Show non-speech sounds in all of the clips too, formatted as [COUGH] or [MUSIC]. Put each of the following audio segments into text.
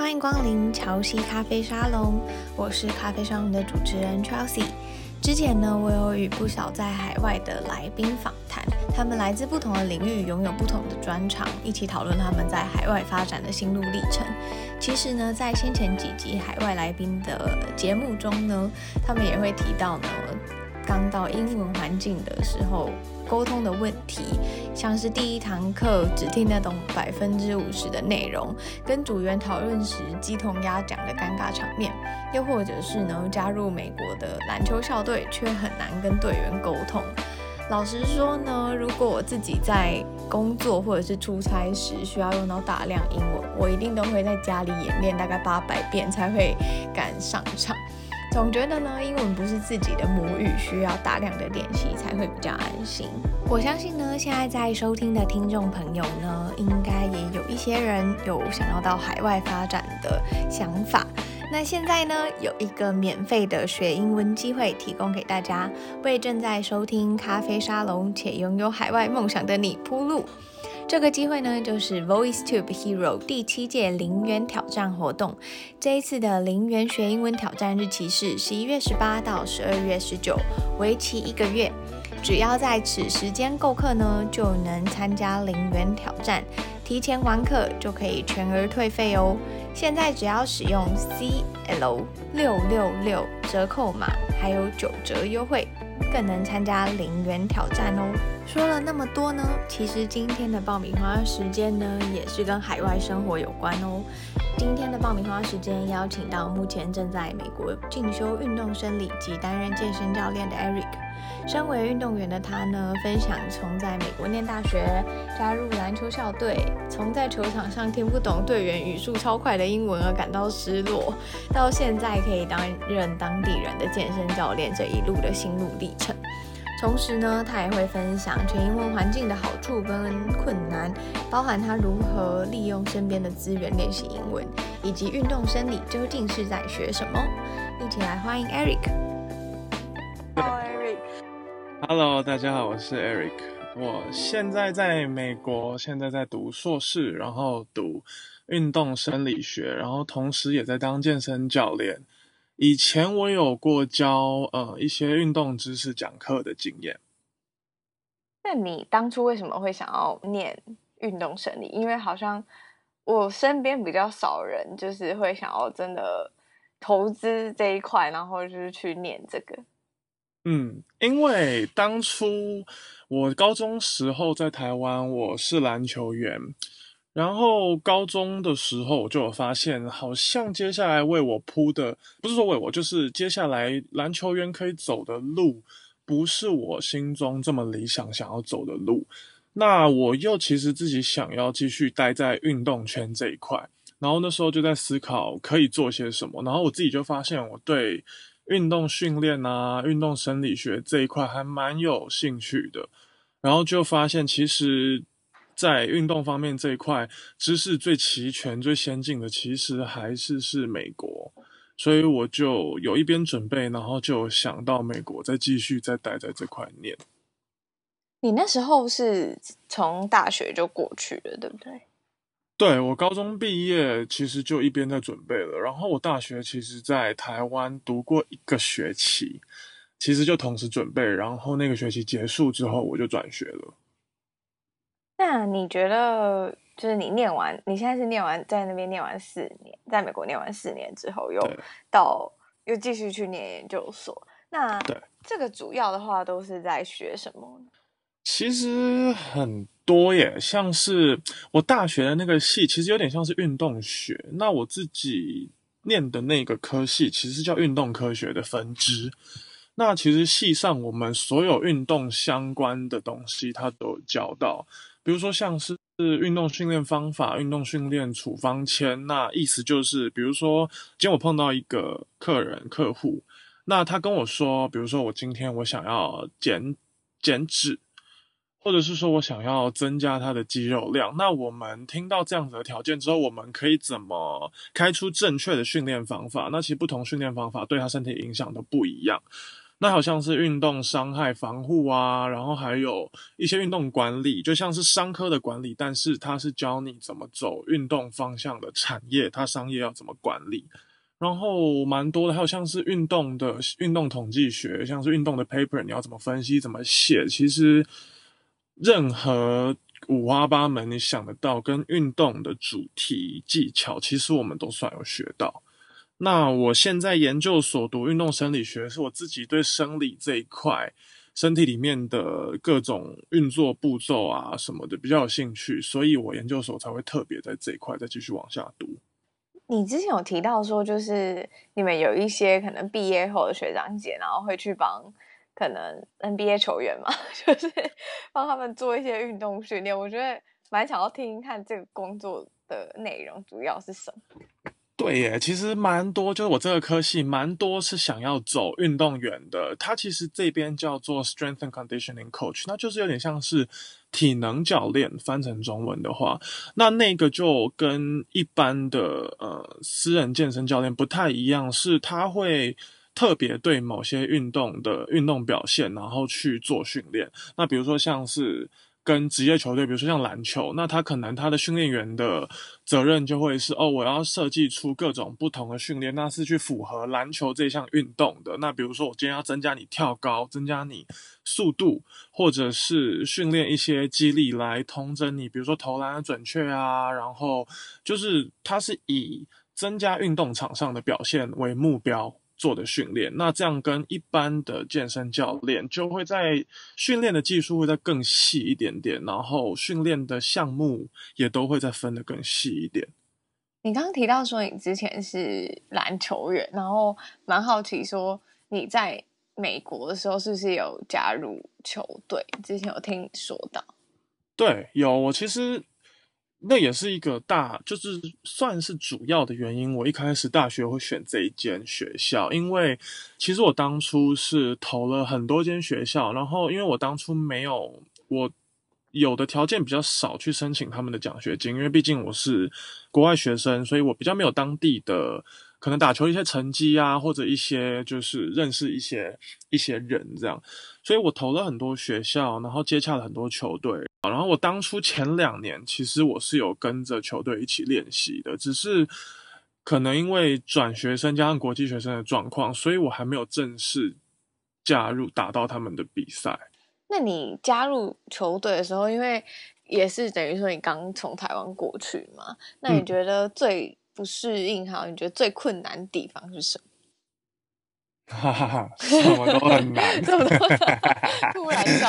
欢迎光临乔西咖啡沙龙，我是咖啡沙龙的主持人 Chelsea。之前呢，我有与不少在海外的来宾访谈，他们来自不同的领域，拥有不同的专长，一起讨论他们在海外发展的心路历程。其实呢，在先前几集海外来宾的节目中呢，他们也会提到呢，刚到英文环境的时候，沟通的问题，像是第一堂课只听得懂百分之五十的内容，跟组员讨论时鸡同鸭讲的尴尬场面，又或者是呢，加入美国的篮球校队却很难跟队员沟通。老实说呢，如果我自己在工作或者是出差时需要用到大量英文，我一定都会在家里演练大概八百遍才会敢上场。总觉得呢，英文不是自己的母语，需要大量的练习才会比较安心。我相信呢，现在在收听的听众朋友呢，应该也有一些人有想要到海外发展的想法。那现在呢，有一个免费的学英文机会提供给大家，为正在收听咖啡沙龙且拥有海外梦想的你铺路。这个机会呢，就是 VoiceTube Hero 第七届零元挑战活动。这一次的零元学英文挑战日期是十一月十八到十二月十九，为期一个月。只要在此时间购课呢，就能参加零元挑战。提前完课就可以全额退费哦。现在只要使用 CL 六六六折扣码，还有九折优惠。更能参加零元挑战哦。说了那么多呢，其实今天的爆米花时间呢，也是跟海外生活有关哦。今天的爆米花时间邀请到目前正在美国进修运动生理及担任健身教练的 Eric。身为运动员的他呢，分享从在美国念大学、加入篮球校队，从在球场上听不懂队员语速超快的英文而感到失落，到现在可以担任当地人的健身教练这一路的心路历程。同时呢，他也会分享全英文环境的好处跟困难，包含他如何利用身边的资源练习英文，以及运动生理究竟是在学什么。一起来欢迎 Eric。Hello，大家好，我是 Eric。我现在在美国，现在在读硕士，然后读运动生理学，然后同时也在当健身教练。以前我有过教呃一些运动知识讲课的经验。那你当初为什么会想要念运动生理？因为好像我身边比较少人就是会想要真的投资这一块，然后就是去念这个。嗯，因为当初我高中时候在台湾，我是篮球员，然后高中的时候我就有发现，好像接下来为我铺的，不是说为我，就是接下来篮球员可以走的路，不是我心中这么理想想要走的路。那我又其实自己想要继续待在运动圈这一块，然后那时候就在思考可以做些什么，然后我自己就发现我对。运动训练啊，运动生理学这一块还蛮有兴趣的，然后就发现其实，在运动方面这一块知识最齐全、最先进的，其实还是是美国，所以我就有一边准备，然后就想到美国再继续再待在这块念。你那时候是从大学就过去了，对不对？对，我高中毕业，其实就一边在准备了。然后我大学其实，在台湾读过一个学期，其实就同时准备。然后那个学期结束之后，我就转学了。那你觉得，就是你念完，你现在是念完在那边念完四年，在美国念完四年之后，又到又继续去念研究所。那这个主要的话，都是在学什么呢？其实很多耶，像是我大学的那个系，其实有点像是运动学。那我自己念的那个科系，其实叫运动科学的分支。那其实系上我们所有运动相关的东西，它都有教到。比如说像是运动训练方法、运动训练处方签。那意思就是，比如说今天我碰到一个客人客户，那他跟我说，比如说我今天我想要减减脂。或者是说我想要增加他的肌肉量，那我们听到这样子的条件之后，我们可以怎么开出正确的训练方法？那其实不同训练方法对他身体影响都不一样。那好像是运动伤害防护啊，然后还有一些运动管理，就像是商科的管理，但是它是教你怎么走运动方向的产业，它商业要怎么管理。然后蛮多的，还有像是运动的运动统计学，像是运动的 paper，你要怎么分析、怎么写，其实任何五花八门你想得到跟运动的主题技巧，其实我们都算有学到。那我现在研究所读运动生理学，是我自己对生理这一块，身体里面的各种运作步骤啊什么的比较有兴趣，所以我研究所才会特别在这一块再继续往下读。你之前有提到说，就是你们有一些可能毕业后的学长姐，然后会去帮可能 NBA 球员嘛，[LAUGHS] 就是帮他们做一些运动训练。我觉得蛮想要听听看这个工作的内容主要是什么。对耶，其实蛮多，就是我这个科系蛮多是想要走运动员的。他其实这边叫做 Strength and Conditioning Coach，那就是有点像是体能教练，翻成中文的话，那那个就跟一般的呃私人健身教练不太一样，是他会特别对某些运动的运动表现，然后去做训练。那比如说像是。跟职业球队，比如说像篮球，那他可能他的训练员的责任就会是哦，我要设计出各种不同的训练，那是去符合篮球这项运动的。那比如说我今天要增加你跳高，增加你速度，或者是训练一些肌力来通整你，比如说投篮的准确啊，然后就是他是以增加运动场上的表现为目标。做的训练，那这样跟一般的健身教练就会在训练的技术会再更细一点点，然后训练的项目也都会再分得更细一点。你刚刚提到说你之前是篮球员，然后蛮好奇说你在美国的时候是不是有加入球队？之前有听说到。对，有，我其实。那也是一个大，就是算是主要的原因。我一开始大学会选这一间学校，因为其实我当初是投了很多间学校，然后因为我当初没有我有的条件比较少去申请他们的奖学金，因为毕竟我是国外学生，所以我比较没有当地的。可能打球一些成绩啊，或者一些就是认识一些一些人这样，所以我投了很多学校，然后接洽了很多球队。然后我当初前两年其实我是有跟着球队一起练习的，只是可能因为转学生加上国际学生的状况，所以我还没有正式加入打到他们的比赛。那你加入球队的时候，因为也是等于说你刚从台湾过去嘛，那你觉得最、嗯不适应哈？你觉得最困难的地方是什么？哈哈哈，[LAUGHS] 什么都很难，突然笑。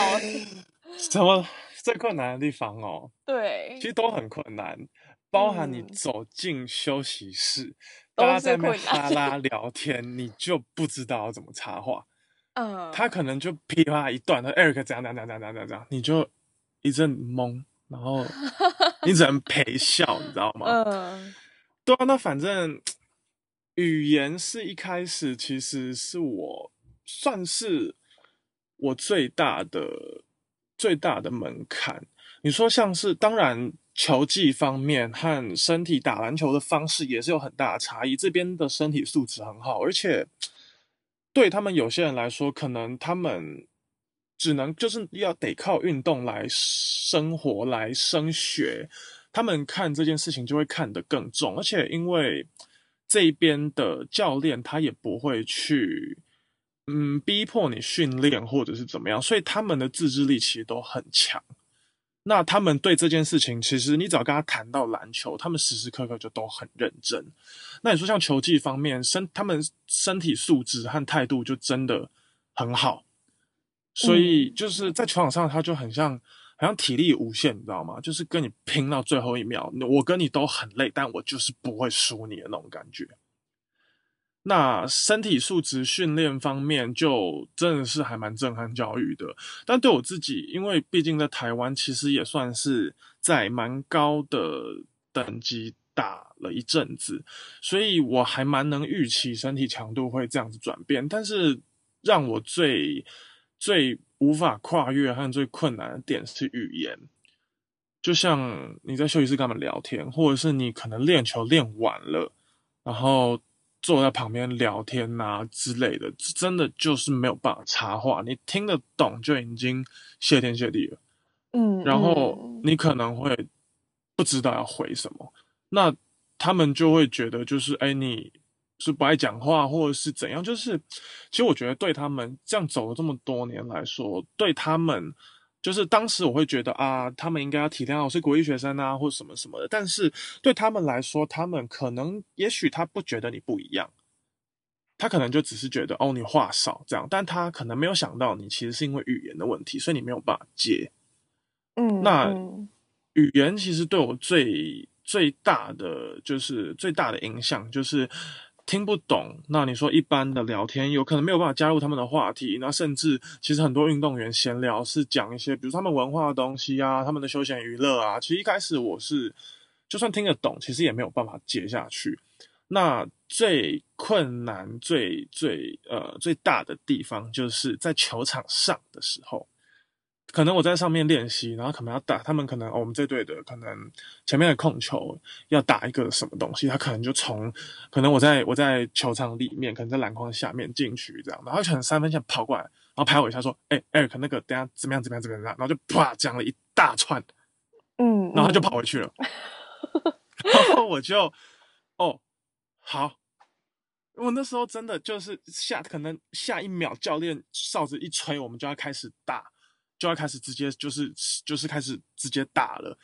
[LAUGHS] 什么最困难的地方哦？对，其实都很困难，包含你走进休息室，嗯、大家在那哈拉聊天，你就不知道要怎么插话。嗯，他可能就噼啪一段，他 Eric 怎样怎样怎样怎样怎样，你就一阵懵，然后你只能陪笑，你知道吗？[LAUGHS] 嗯。那反正语言是一开始其实是我算是我最大的最大的门槛。你说像是当然球技方面和身体打篮球的方式也是有很大的差异。这边的身体素质很好，而且对他们有些人来说，可能他们只能就是要得靠运动来生活来升学。他们看这件事情就会看得更重，而且因为这一边的教练他也不会去，嗯，逼迫你训练或者是怎么样，所以他们的自制力其实都很强。那他们对这件事情，其实你只要跟他谈到篮球，他们时时刻刻就都很认真。那你说像球技方面，身他们身体素质和态度就真的很好，所以就是在球场上他就很像。好像体力无限，你知道吗？就是跟你拼到最后一秒，我跟你都很累，但我就是不会输你的那种感觉。那身体素质训练方面，就真的是还蛮震撼教育的。但对我自己，因为毕竟在台湾，其实也算是在蛮高的等级打了一阵子，所以我还蛮能预期身体强度会这样子转变。但是让我最最无法跨越和最困难的点是语言，就像你在休息室跟他们聊天，或者是你可能练球练完了，然后坐在旁边聊天呐、啊、之类的，真的就是没有办法插话。你听得懂就已经谢天谢地了。嗯，然后你可能会不知道要回什么，那他们就会觉得就是哎，你是不爱讲话，或者是怎样？就是其实我觉得对他们这样走了这么多年来说，对他们。就是当时我会觉得啊，他们应该要体谅我是国际学生啊，或者什么什么的。但是对他们来说，他们可能也许他不觉得你不一样，他可能就只是觉得哦，你话少这样，但他可能没有想到你其实是因为语言的问题，所以你没有办法接。嗯，那语言其实对我最最大的就是最大的影响就是。听不懂，那你说一般的聊天有可能没有办法加入他们的话题，那甚至其实很多运动员闲聊是讲一些，比如他们文化的东西啊，他们的休闲娱乐啊。其实一开始我是就算听得懂，其实也没有办法接下去。那最困难、最最呃最大的地方，就是在球场上的时候。可能我在上面练习，然后可能要打他们，可能、哦、我们这队的可能前面的控球要打一个什么东西，他可能就从可能我在我在球场里面，可能在篮筐下面进去这样，然后可能三分线跑过来，然后拍我一下说：“哎，Eric，那个等下怎么样怎么样怎么样？”然后就啪讲了一大串，嗯，然后他就跑回去了，[LAUGHS] 然后我就哦好，我那时候真的就是下可能下一秒教练哨子一吹，我们就要开始打。就要开始直接就是就是开始直接打了，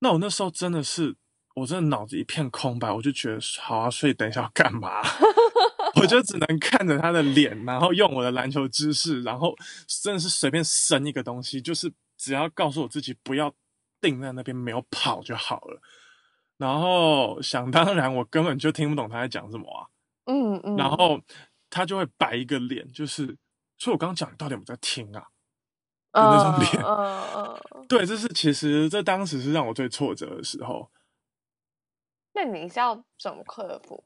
那我那时候真的是我真的脑子一片空白，我就觉得好啊，所以等一下要干嘛？[LAUGHS] 我就只能看着他的脸，然后用我的篮球知识，然后真的是随便伸一个东西，就是只要告诉我自己不要定在那边没有跑就好了。然后想当然，我根本就听不懂他在讲什么啊，嗯嗯，然后他就会摆一个脸，就是所以我刚刚讲你到底有没有在听啊？就那种脸，嗯嗯嗯，对，这是其实这当时是让我最挫折的时候。那你是要怎么克服？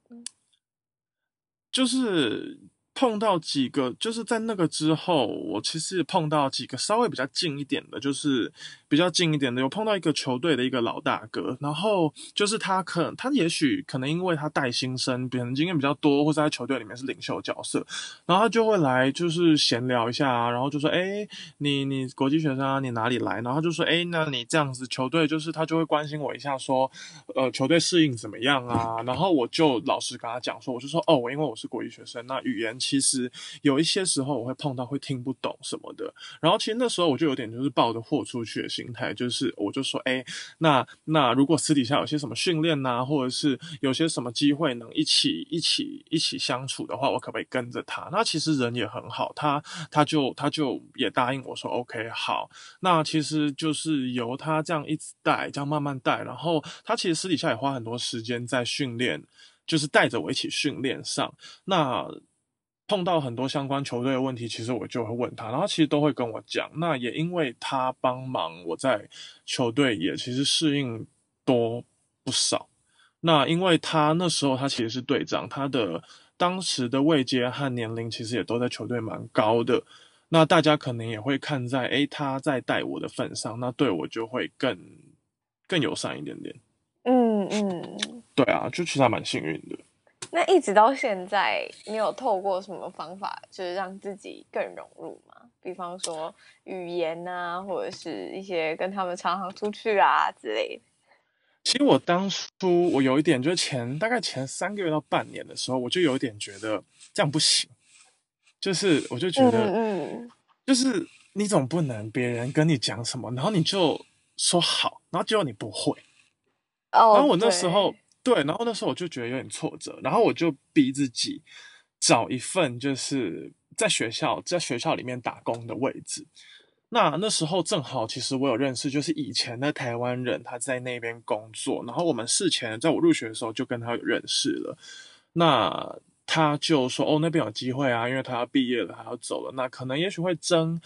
就是。碰到几个，就是在那个之后，我其实碰到几个稍微比较近一点的，就是比较近一点的，有碰到一个球队的一个老大哥，然后就是他可他也许可能因为他带新生，别人经验比较多，或者在球队里面是领袖角色，然后他就会来就是闲聊一下啊，然后就说，哎，你你国际学生啊，你哪里来？然后就说，哎，那你这样子球队就是他就会关心我一下，说，呃，球队适应怎么样啊？然后我就老实跟他讲说，我就说，哦，我因为我是国际学生，那语言。其实有一些时候我会碰到会听不懂什么的，然后其实那时候我就有点就是抱着豁出去心态，就是我就说，哎，那那如果私底下有些什么训练呐，或者是有些什么机会能一起一起一起相处的话，我可不可以跟着他？那其实人也很好，他他就他就也答应我说，OK，好。那其实就是由他这样一直带，这样慢慢带，然后他其实私底下也花很多时间在训练，就是带着我一起训练上。那碰到很多相关球队的问题，其实我就会问他，然后其实都会跟我讲。那也因为他帮忙，我在球队也其实适应多不少。那因为他那时候他其实是队长，他的当时的位阶和年龄其实也都在球队蛮高的。那大家可能也会看在诶他在带我的份上，那对我就会更更友善一点点。嗯嗯，对啊，就其实还蛮幸运的。那一直到现在，你有透过什么方法，就是让自己更融入吗？比方说语言啊，或者是一些跟他们常常出去啊之类的。其实我当初我有一点，就是前大概前三个月到半年的时候，我就有一点觉得这样不行，就是我就觉得，嗯，就是你总不能别人跟你讲什么，然后你就说好，然后结果你不会。哦，然后我那时候。对，然后那时候我就觉得有点挫折，然后我就逼自己找一份就是在学校在学校里面打工的位置。那那时候正好，其实我有认识，就是以前的台湾人，他在那边工作，然后我们事前在我入学的时候就跟他有认识了。那他就说：“哦，那边有机会啊，因为他要毕业了，他要走了，那可能也许会争。”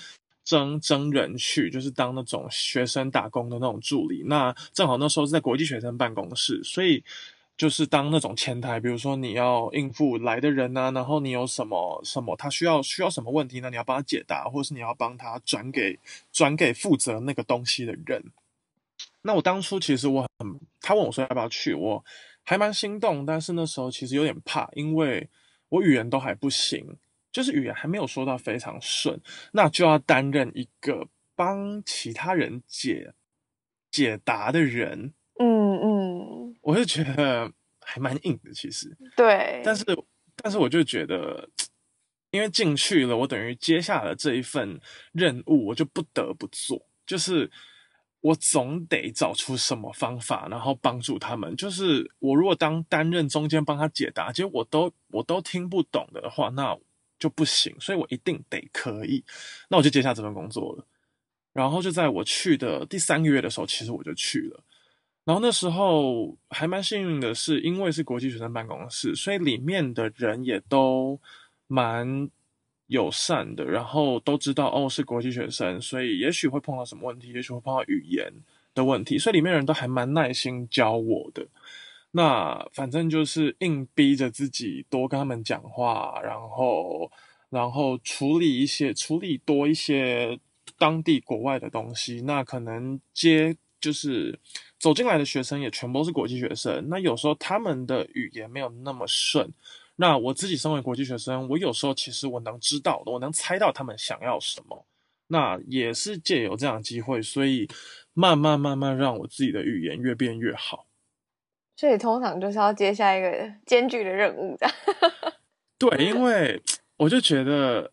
征征人去，就是当那种学生打工的那种助理。那正好那时候是在国际学生办公室，所以就是当那种前台，比如说你要应付来的人啊，然后你有什么什么他需要需要什么问题呢？你要帮他解答，或是你要帮他转给转给负责那个东西的人。那我当初其实我很，他问我说要不要去，我还蛮心动，但是那时候其实有点怕，因为我语言都还不行，就是语言还没有说到非常顺，那就要担任一个帮其他人解解答的人。嗯嗯，我就觉得还蛮硬的，其实。对。但是，但是我就觉得，因为进去了，我等于接下了这一份任务，我就不得不做，就是。我总得找出什么方法，然后帮助他们。就是我如果当担任中间帮他解答，结果我都我都听不懂的话，那就不行。所以我一定得可以。那我就接下这份工作了。然后就在我去的第三个月的时候，其实我就去了。然后那时候还蛮幸运的是，因为是国际学生办公室，所以里面的人也都蛮。友善的，然后都知道哦，是国际学生，所以也许会碰到什么问题，也许会碰到语言的问题，所以里面人都还蛮耐心教我的。那反正就是硬逼着自己多跟他们讲话，然后然后处理一些处理多一些当地国外的东西。那可能接就是走进来的学生也全部都是国际学生，那有时候他们的语言没有那么顺。那我自己身为国际学生，我有时候其实我能知道，我能猜到他们想要什么。那也是借由这样的机会，所以慢慢慢慢让我自己的语言越变越好。所以通常就是要接下一个艰巨的任务的。[LAUGHS] 对，因为我就觉得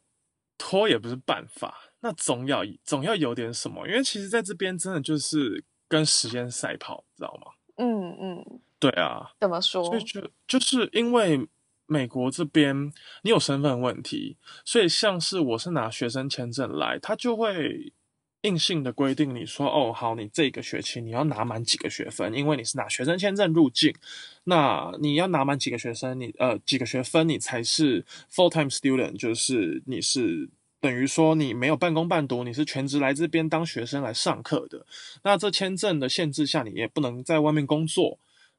拖也不是办法，那总要总要有点什么。因为其实在这边真的就是跟时间赛跑，知道吗？嗯嗯，对啊。怎么说？所以就就是因为。美国这边，你有身份问题，所以像是我是拿学生签证来，他就会硬性的规定你说，哦，好，你这个学期你要拿满几个学分，因为你是拿学生签证入境，那你要拿满几个学生，你呃几个学分，你才是 full time student，就是你是等于说你没有半工半读，你是全职来这边当学生来上课的。那这签证的限制下，你也不能在外面工作。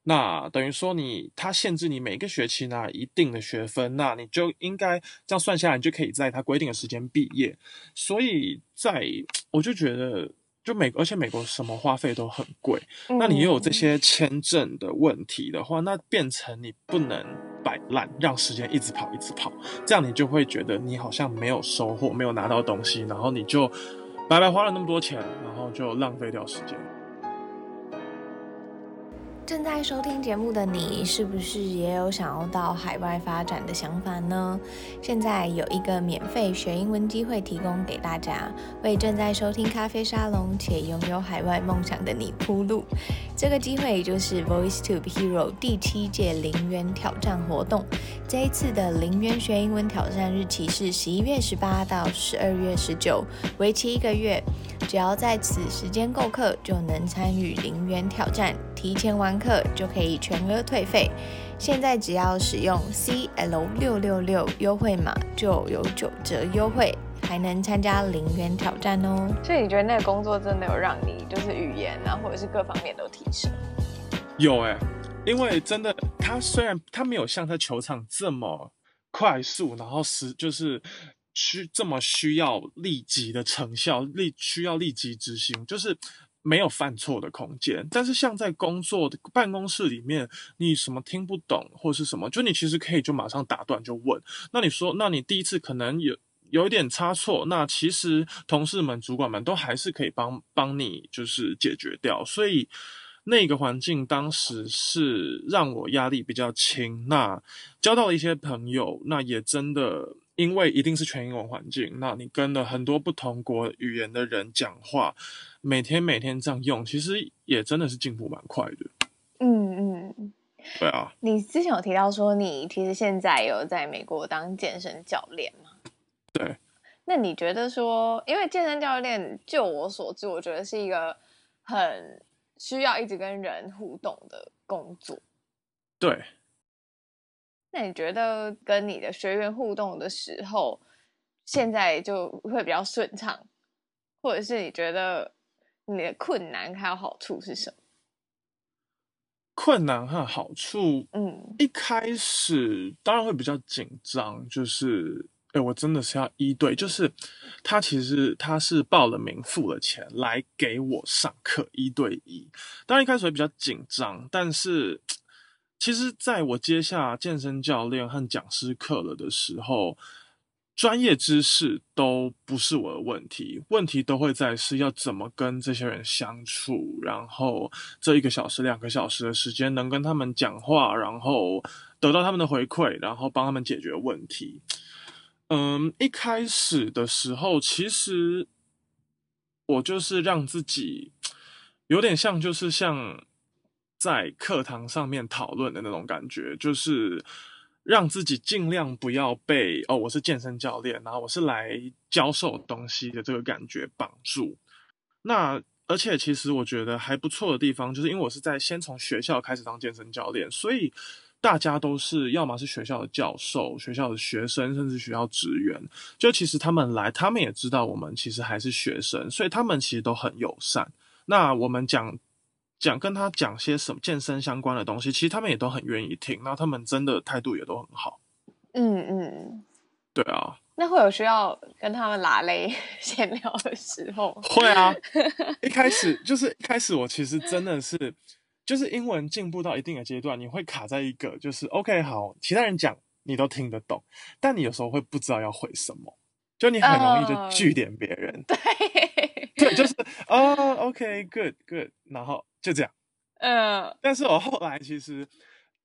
那等于说你，他限制你每个学期拿一定的学分，那你就应该这样算下来，你就可以在他规定的时间毕业。所以在我就觉得，就美，而且美国什么花费都很贵，那你又有这些签证的问题的话，那变成你不能摆烂，让时间一直跑，一直跑，这样你就会觉得你好像没有收获，没有拿到东西，然后你就白白花了那么多钱，然后就浪费掉时间。正在收听节目的你，是不是也有想要到海外发展的想法呢？现在有一个免费学英文机会提供给大家，为正在收听咖啡沙龙且拥有海外梦想的你铺路。这个机会就是 VoiceTube Hero 第七届零元挑战活动。这一次的零元学英文挑战日期是十一月十八到十二月十九，为期一个月。只要在此时间购课，就能参与零元挑战。提前完课就可以全额退费。现在只要使用 CL 六六六优惠码，就有九折优惠，还能参加零元挑战哦。所以你觉得那个工作真的有让你就是语言啊，或者是各方面都提升？有哎、欸，因为真的，他虽然他没有像他球场这么快速，然后是就是。需这么需要立即的成效，立需要立即执行，就是没有犯错的空间。但是像在工作的办公室里面，你什么听不懂或是什么，就你其实可以就马上打断就问。那你说，那你第一次可能有有一点差错，那其实同事们、主管们都还是可以帮帮你，就是解决掉。所以那个环境当时是让我压力比较轻，那交到了一些朋友，那也真的。因为一定是全英文环境，那你跟了很多不同国语言的人讲话，每天每天这样用，其实也真的是进步蛮快的。嗯嗯，对啊。你之前有提到说，你其实现在有在美国当健身教练吗？对。那你觉得说，因为健身教练，就我所知，我觉得是一个很需要一直跟人互动的工作。对。那你觉得跟你的学员互动的时候，现在就会比较顺畅，或者是你觉得你的困难还有好处是什么？困难和好处，嗯，一开始当然会比较紧张，就是，哎，我真的是要一对，就是他其实他是报了名、付了钱来给我上课一对一，当然一开始会比较紧张，但是。其实在我接下健身教练和讲师课了的时候，专业知识都不是我的问题，问题都会在是要怎么跟这些人相处，然后这一个小时、两个小时的时间能跟他们讲话，然后得到他们的回馈，然后帮他们解决问题。嗯，一开始的时候，其实我就是让自己有点像，就是像。在课堂上面讨论的那种感觉，就是让自己尽量不要被哦，我是健身教练，然后我是来教授东西的这个感觉绑住。那而且其实我觉得还不错的地方，就是因为我是在先从学校开始当健身教练，所以大家都是要么是学校的教授、学校的学生，甚至学校职员。就其实他们来，他们也知道我们其实还是学生，所以他们其实都很友善。那我们讲。讲跟他讲些什么健身相关的东西，其实他们也都很愿意听，然后他们真的态度也都很好。嗯嗯，对啊。那会有需要跟他们拉勒闲聊的时候？会啊。[LAUGHS] 一开始就是一开始，我其实真的是，就是英文进步到一定的阶段，你会卡在一个就是 OK 好，其他人讲你都听得懂，但你有时候会不知道要回什么，就你很容易就句点别人。对。对，就是哦，OK，good，good，然后。就这样，呃，但是我后来其实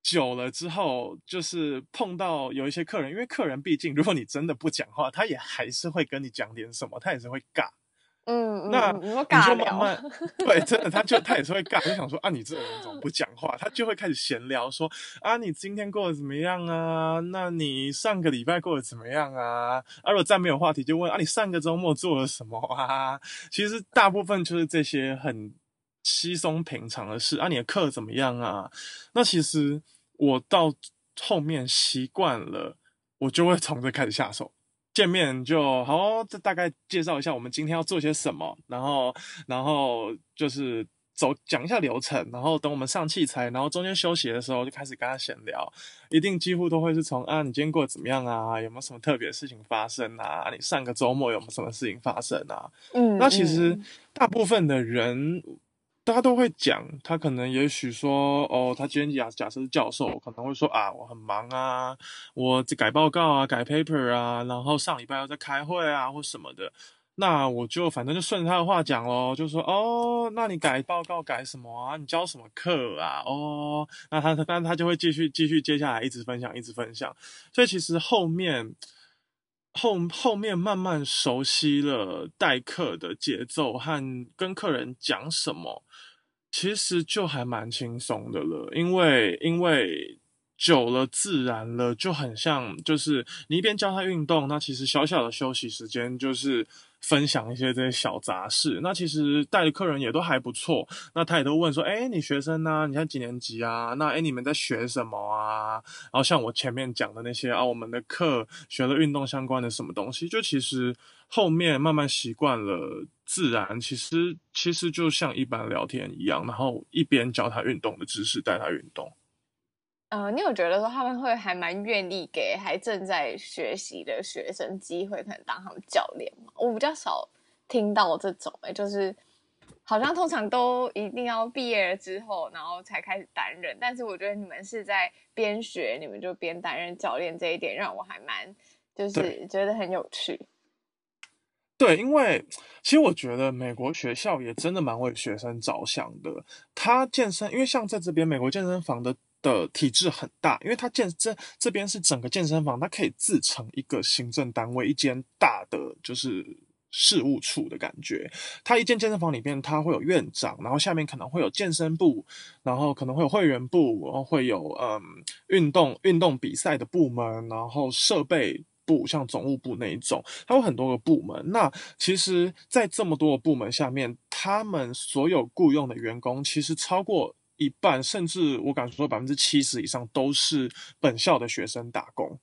久了之后，就是碰到有一些客人，因为客人毕竟，如果你真的不讲话，他也还是会跟你讲点什么，他也是会尬，嗯，那你就慢慢，对，真的，他就 [LAUGHS] 他也是会尬，就想说啊，你这个人怎么不讲话？他就会开始闲聊，说啊，你今天过得怎么样啊？那你上个礼拜过得怎么样啊？啊，如果再没有话题，就问啊，你上个周末做了什么啊？其实大部分就是这些很。稀松平常的事啊，你的课怎么样啊？那其实我到后面习惯了，我就会从这开始下手。见面就好，这大概介绍一下我们今天要做些什么，然后，然后就是走讲一下流程，然后等我们上器材，然后中间休息的时候就开始跟他闲聊。一定几乎都会是从啊，你今天过得怎么样啊？有没有什么特别的事情发生啊？你上个周末有没有什么事情发生啊？嗯，那其实大部分的人。大家都会讲，他可能也许说，哦，他今天假假设是教授，可能会说啊，我很忙啊，我改报告啊，改 paper 啊，然后上礼拜要在开会啊，或什么的，那我就反正就顺着他的话讲咯，就说，哦，那你改报告改什么啊？你教什么课啊？哦，那他他，但他就会继续继续接下来一直分享，一直分享，所以其实后面。后后面慢慢熟悉了代课的节奏和跟客人讲什么，其实就还蛮轻松的了，因为因为。久了自然了，就很像，就是你一边教他运动，那其实小小的休息时间就是分享一些这些小杂事。那其实带的客人也都还不错，那他也都问说，哎，你学生呢？你现在几年级啊？那哎，你们在学什么啊？然后像我前面讲的那些啊，我们的课学了运动相关的什么东西，就其实后面慢慢习惯了，自然其实其实就像一般聊天一样，然后一边教他运动的知识，带他运动。呃，你有觉得说他们会还蛮愿意给还正在学习的学生机会，可能当他们教练吗？我比较少听到这种、欸，就是好像通常都一定要毕业了之后，然后才开始担任。但是我觉得你们是在边学，你们就边担任教练，这一点让我还蛮就是觉得很有趣。对，因为其实我觉得美国学校也真的蛮为学生着想的。他健身，因为像在这边美国健身房的。的体制很大，因为它健这这边是整个健身房，它可以自成一个行政单位，一间大的就是事务处的感觉。它一间健身房里面，它会有院长，然后下面可能会有健身部，然后可能会有会员部，然后会有嗯运动运动比赛的部门，然后设备部，像总务部那一种，它有很多个部门。那其实，在这么多的部门下面，他们所有雇佣的员工，其实超过。一半，甚至我敢说百分之七十以上都是本校的学生打工。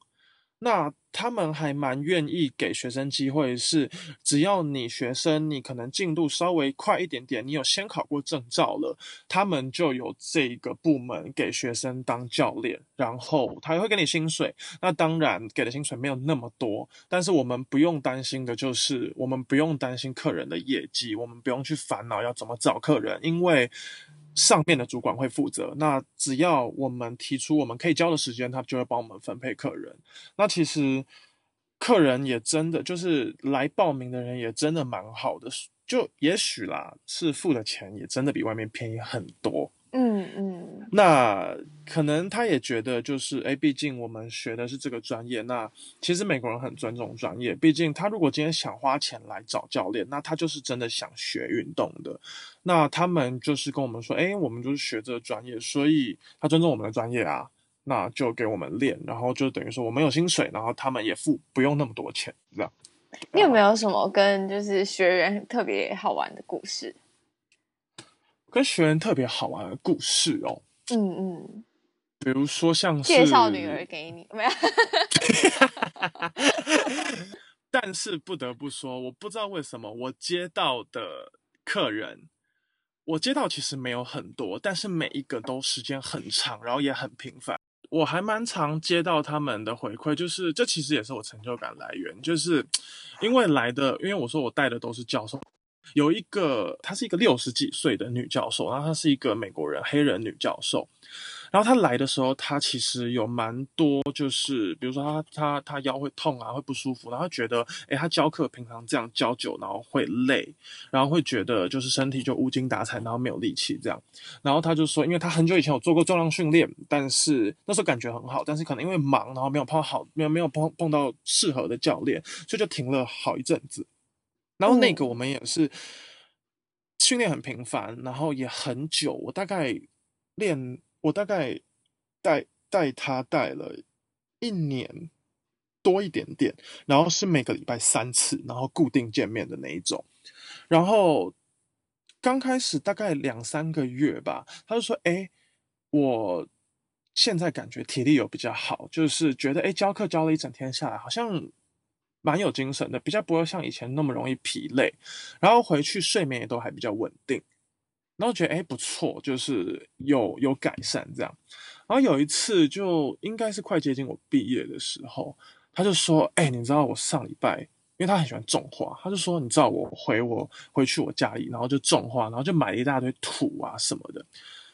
那他们还蛮愿意给学生机会，是只要你学生你可能进度稍微快一点点，你有先考过证照了，他们就有这个部门给学生当教练，然后他也会给你薪水。那当然给的薪水没有那么多，但是我们不用担心的就是，我们不用担心客人的业绩，我们不用去烦恼要怎么找客人，因为。上面的主管会负责。那只要我们提出我们可以交的时间，他就会帮我们分配客人。那其实客人也真的就是来报名的人也真的蛮好的，就也许啦，是付的钱也真的比外面便宜很多。嗯嗯，那可能他也觉得就是，哎，毕竟我们学的是这个专业。那其实美国人很尊重专业，毕竟他如果今天想花钱来找教练，那他就是真的想学运动的。那他们就是跟我们说，哎，我们就是学这个专业，所以他尊重我们的专业啊，那就给我们练，然后就等于说我们有薪水，然后他们也付不用那么多钱，这样。你有没有什么跟就是学员特别好玩的故事？跟学员特别好玩的故事哦，嗯嗯，比如说像是介绍女儿给你，没有？[LAUGHS] 但是不得不说，我不知道为什么我接到的客人，我接到其实没有很多，但是每一个都时间很长，然后也很频繁。我还蛮常接到他们的回馈，就是这其实也是我成就感来源，就是因为来的，因为我说我带的都是教授。有一个，她是一个六十几岁的女教授，然后她是一个美国人，黑人女教授。然后她来的时候，她其实有蛮多，就是比如说她她她腰会痛啊，会不舒服，然后觉得，诶，她教课平常这样教久，然后会累，然后会觉得就是身体就无精打采，然后没有力气这样。然后她就说，因为她很久以前有做过重量训练，但是那时候感觉很好，但是可能因为忙，然后没有碰好，没有没有碰碰到适合的教练，所以就停了好一阵子。然后那个我们也是训练很频繁，然后也很久。我大概练，我大概带带他带了一年多一点点，然后是每个礼拜三次，然后固定见面的那一种。然后刚开始大概两三个月吧，他就说：“哎，我现在感觉体力有比较好，就是觉得哎教课教了一整天下来，好像。”蛮有精神的，比较不会像以前那么容易疲累，然后回去睡眠也都还比较稳定，然后觉得哎不错，就是有有改善这样。然后有一次就应该是快接近我毕业的时候，他就说：“哎，你知道我上礼拜，因为他很喜欢种花，他就说你知道我回我回去我家里，然后就种花，然后就买了一大堆土啊什么的，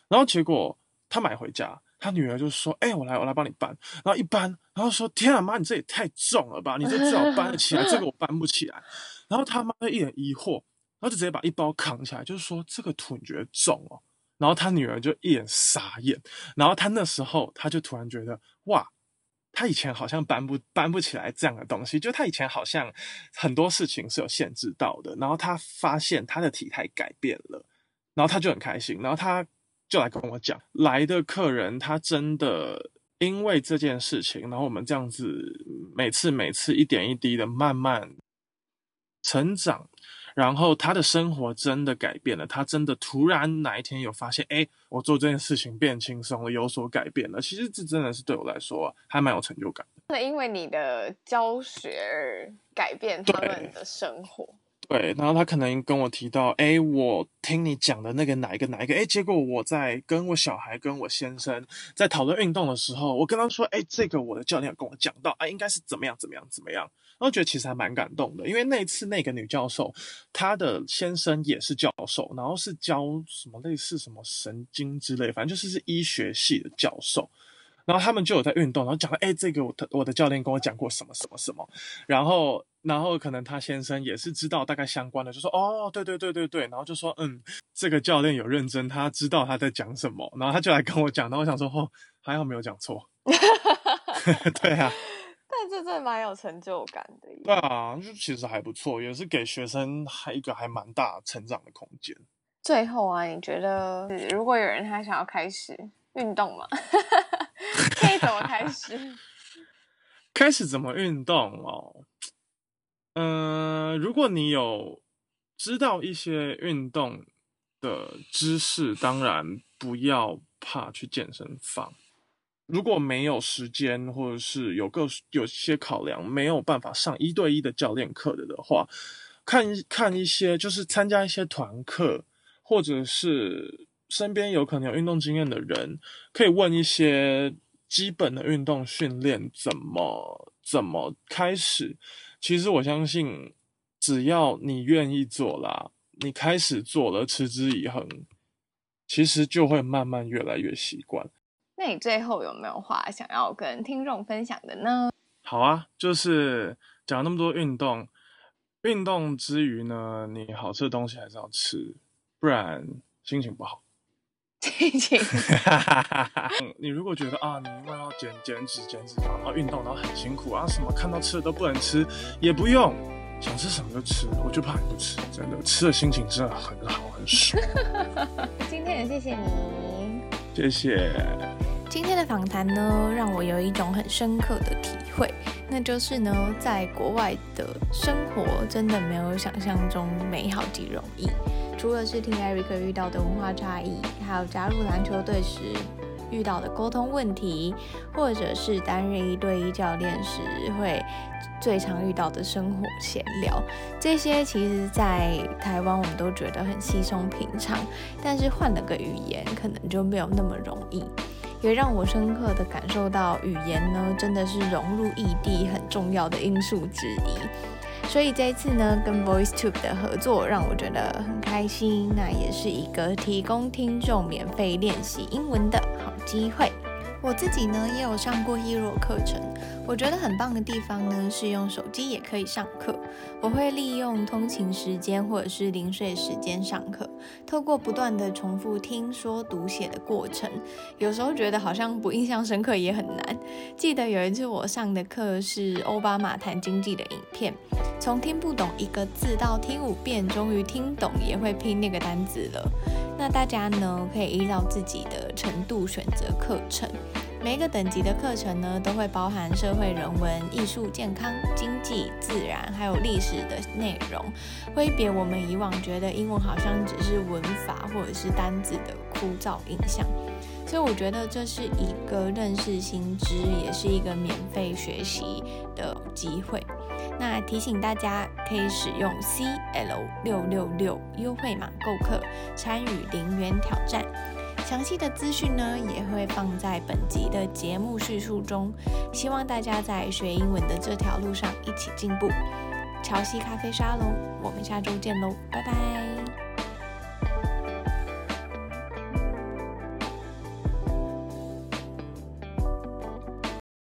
然后结果他买回家。”他女儿就说：“哎、欸，我来，我来帮你搬。”然后一搬，然后说：“天啊，妈，你这也太重了吧！你这至少搬得起来，[LAUGHS] 这个我搬不起来。”然后他妈就一脸疑惑，然后就直接把一包扛起来，就是说：“这个土你觉得重哦？”然后他女儿就一脸傻眼。然后他那时候他就突然觉得：“哇，他以前好像搬不搬不起来这样的东西，就他以前好像很多事情是有限制到的。”然后他发现他的体态改变了，然后他就很开心。然后他。就来跟我讲，来的客人他真的因为这件事情，然后我们这样子每次每次一点一滴的慢慢成长，然后他的生活真的改变了，他真的突然哪一天有发现，哎，我做这件事情变轻松了，有所改变了。其实这真的是对我来说还蛮有成就感的。那因为你的教学而改变他们的生活。对，然后他可能跟我提到，哎，我听你讲的那个哪一个哪一个，哎，结果我在跟我小孩跟我先生在讨论运动的时候，我跟他说，哎，这个我的教练跟我讲到，哎，应该是怎么样怎么样怎么样，然后觉得其实还蛮感动的，因为那一次那个女教授，她的先生也是教授，然后是教什么类似什么神经之类，反正就是是医学系的教授。然后他们就有在运动，然后讲了，哎，这个我的我的教练跟我讲过什么什么什么，然后然后可能他先生也是知道大概相关的，就说哦，对对对对对，然后就说嗯，这个教练有认真，他知道他在讲什么，然后他就来跟我讲，然后我想说哦，还好没有讲错，[LAUGHS] 对啊，但这真的蛮有成就感的，对啊，就其实还不错，也是给学生还一个还蛮大成长的空间。最后啊，你觉得如果有人他想要开始运动吗？可以怎么开始？[LAUGHS] 开始怎么运动哦？嗯、如果你有知道一些运动的知识，当然不要怕去健身房。如果没有时间，或者是有个有些考量，没有办法上一对一的教练课的的话，看看一些就是参加一些团课，或者是身边有可能有运动经验的人，可以问一些。基本的运动训练怎么怎么开始？其实我相信，只要你愿意做啦，你开始做了，持之以恒，其实就会慢慢越来越习惯。那你最后有没有话想要跟听众分享的呢？好啊，就是讲那么多运动，运动之余呢，你好吃的东西还是要吃，不然心情不好。心情，[LAUGHS] 你如果觉得啊，你因为要减减脂、减脂肪，然后运动，然后很辛苦啊，什么看到吃的都不能吃，也不用，想吃什么就吃，我就怕你不吃，真的吃的心情真的很好，很爽。今天也谢谢你，谢谢。今天的访谈呢，让我有一种很深刻的体会，那就是呢，在国外的生活真的没有想象中美好及容易。除了是听 Eric 遇到的文化差异，还有加入篮球队时遇到的沟通问题，或者是担任一对一教练时会最常遇到的生活闲聊，这些其实在台湾我们都觉得很稀松平常，但是换了个语言，可能就没有那么容易，也让我深刻的感受到语言呢，真的是融入异地很重要的因素之一。所以这一次呢，跟 VoiceTube 的合作让我觉得很开心，那也是一个提供听众免费练习英文的好机会。我自己呢也有上过 Hero 课程，我觉得很棒的地方呢是用手机也可以上课。我会利用通勤时间或者是零碎时间上课，透过不断的重复听说读写的过程，有时候觉得好像不印象深刻也很难。记得有一次我上的课是欧巴马谈经济的影片，从听不懂一个字到听五遍，终于听懂也会拼那个单字了。那大家呢可以依照自己的程度选择课程。每一个等级的课程呢，都会包含社会、人文、艺术、健康、经济、自然，还有历史的内容，挥别我们以往觉得英文好像只是文法或者是单字的枯燥印象。所以我觉得这是一个认识新知，也是一个免费学习的机会。那提醒大家可以使用 CL 六六六优惠码购课，参与零元挑战。详细的资讯呢，也会放在本集的节目叙述中。希望大家在学英文的这条路上一起进步。乔西咖啡沙龙，我们下周见喽，拜拜。